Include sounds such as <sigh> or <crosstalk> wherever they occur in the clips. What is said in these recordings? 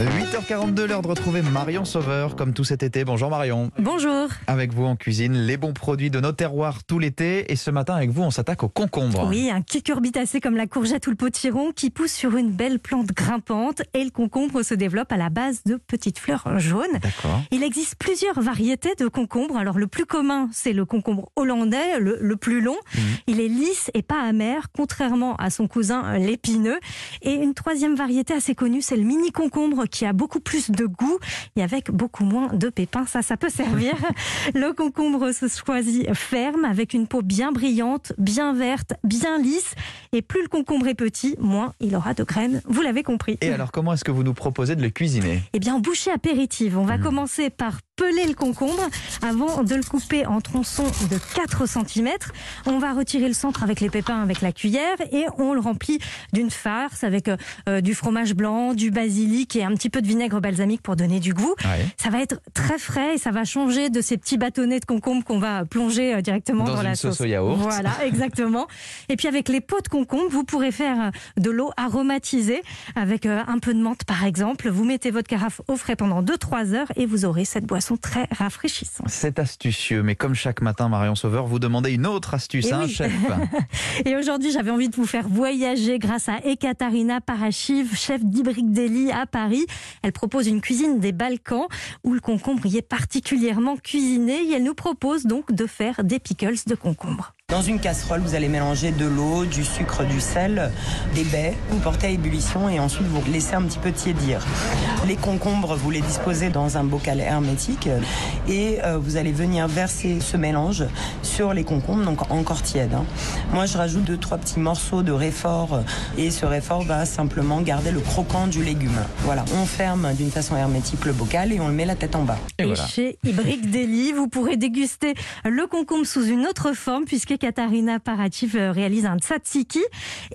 8 8h42, l'heure de retrouver Marion Sauveur, comme tout cet été. Bonjour Marion. Bonjour. Avec vous en cuisine, les bons produits de nos terroirs tout l'été. Et ce matin, avec vous, on s'attaque au concombre. Oui, un cucurbitacé comme la courgette ou le potiron qui pousse sur une belle plante grimpante. Et le concombre se développe à la base de petites fleurs jaunes. D'accord. Il existe plusieurs variétés de concombre. Alors, le plus commun, c'est le concombre hollandais, le, le plus long. Mhm. Il est lisse et pas amer, contrairement à son cousin l'épineux. Et une troisième variété assez connue, c'est le mini concombre qui a beaucoup plus de goût et avec beaucoup moins de pépins. Ça, ça peut servir. <laughs> le concombre se choisit ferme, avec une peau bien brillante, bien verte, bien lisse. Et plus le concombre est petit, moins il aura de graines. Vous l'avez compris. Et alors, comment est-ce que vous nous proposez de le cuisiner? Eh bien, en bouchée apéritive, on va Mhm. commencer par peler le concombre avant de le couper en tronçons de 4 cm. On va retirer le centre avec les pépins avec la cuillère et on le remplit d'une farce avec euh, du fromage blanc, du basilic et un petit peu de vinaigre balsamique pour donner du goût. Ouais. Ça va être très frais et ça va changer de ces petits bâtonnets de concombre qu'on va plonger euh, directement Dans dans, une la sauce sauce. au yaourt. Voilà, <laughs> exactement. et puis avec les pots de concombre, vous pourrez faire euh, de l'eau aromatisée avec un peu de menthe par exemple. Vous mettez votre carafe au frais pendant 2-3 heures et vous aurez cette boisson très rafraîchissante. C'est astucieux, mais comme chaque matin, Marion Sauveur, vous demandez une autre astuce, Eh hein, oui. chef <laughs> Et aujourd'hui, j'avais envie de vous faire voyager grâce à Ekaterina Parachiv, chef d'Ibrick Deli à Paris. Elle propose une cuisine des Balkans où le concombre y est particulièrement cuisiné et elle nous propose donc de faire des pickles de concombre. Dans une casserole, vous allez mélanger de l'eau, du sucre, du sel, des baies. Vous portez à ébullition et ensuite vous laissez un petit peu tiédir. Les concombres, vous les disposez dans un bocal hermétique et euh, vous allez venir verser ce mélange sur les concombres, donc encore tièdes. hein. Moi, je rajoute deux, trois petits morceaux de réfort et ce réfort va simplement garder le croquant du légume. Voilà, on ferme d'une façon hermétique le bocal et on le met la tête en bas. Et Et, voilà. chez Ibrick Deli, vous pourrez déguster le concombre sous une autre forme puisque Katarina Parachiv euh, réalise un tzatziki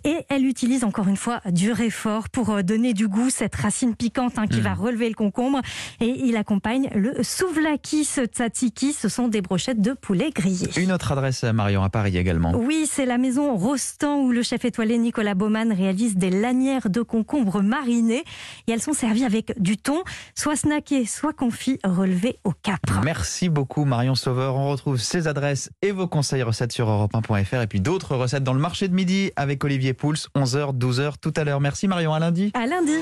et elle utilise encore une fois du réfort pour euh, donner du goût, cette racine piquante hein, qui Mm. va relever le concombre et il accompagne le souvlaki. Ce tzatziki, ce sont des brochettes de poulet grillé. Une autre adresse, Marion, à Paris également. Oui, c'est la maison Rostand où le chef étoilé Nicolas Baumann réalise des lanières de concombre marinés et elles sont servies avec du thon, soit snacké, soit confit, relevé au capre. Merci beaucoup Marion Sauveur. On retrouve ces adresses et vos conseils recettes sur europe1.fr et puis d'autres recettes dans le marché de midi avec Olivier Pouls, 11h, 12h tout à l'heure. Merci Marion, à lundi. À lundi.